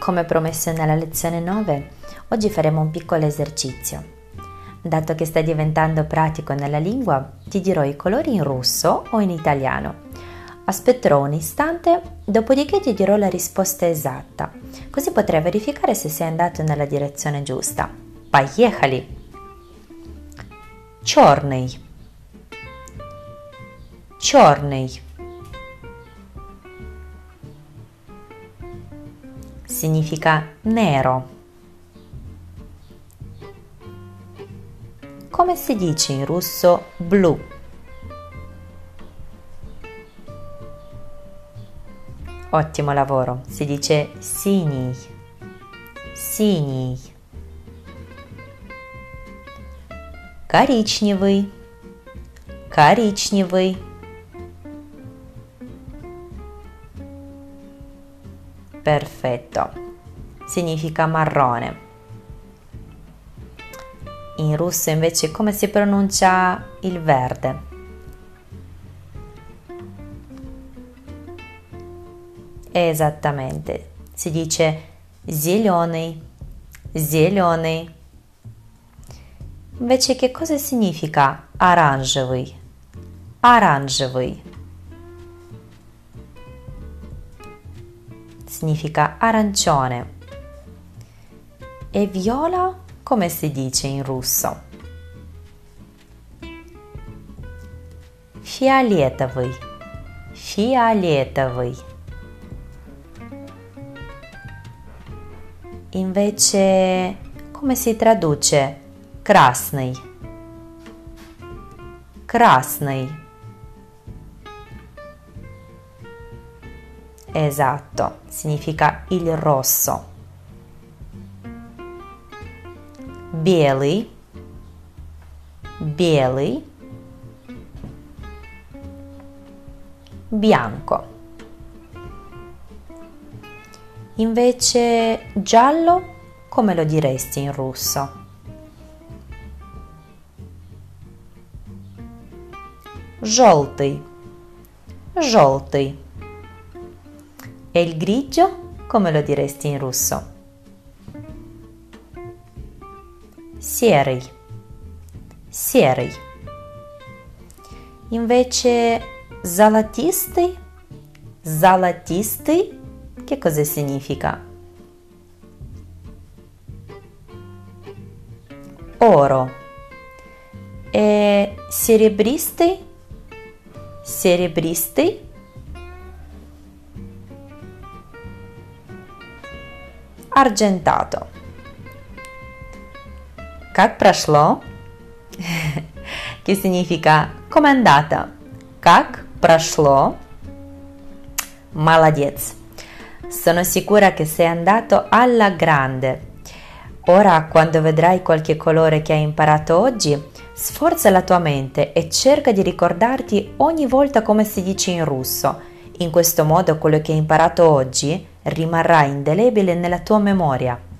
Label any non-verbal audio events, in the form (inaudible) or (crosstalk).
Come promesso nella lezione 9, oggi faremo un piccolo esercizio. Dato che sta diventando pratico nella lingua, ti dirò i colori in russo o in italiano. Aspetterò un istante, dopodiché ti dirò la risposta esatta, così potrai verificare se sei andato nella direzione giusta. Поехали! Черный Черный significa nero. Come si dice in russo blu? Ottimo lavoro, si dice синий. Синий. Коричневый. Коричневый. Perfetto. Significa marrone. In russo invece come si pronuncia il verde? Esattamente. Si dice zielonej, zielonej. Invece che cosa significa оранжевый? Оранжевый. significa arancione. E viola come si dice in russo? Фиолетовый. Фиолетовый. Invece, come si traduce? Красный. Красный. Esatto, significa il rosso. Белый, белый, bianco. Invece giallo, come lo diresti in russo? Желтый, желтый. E il grigio come lo diresti in russo? Serei. Serei. Invece zalatisti? Zalatisti? Che cosa significa? Oro. E cerebristi? Cerebristi? argentato. Как прошло? (laughs) che significa com'è andata? Как прошло? Молодец! Sono sicura che sei andato alla grande. Ora, quando vedrai qualche colore che hai imparato oggi, sforza la tua mente e cerca di ricordarti ogni volta come si dice in russo. In questo modo quello che hai imparato oggi rimarrà indelebile nella tua memoria.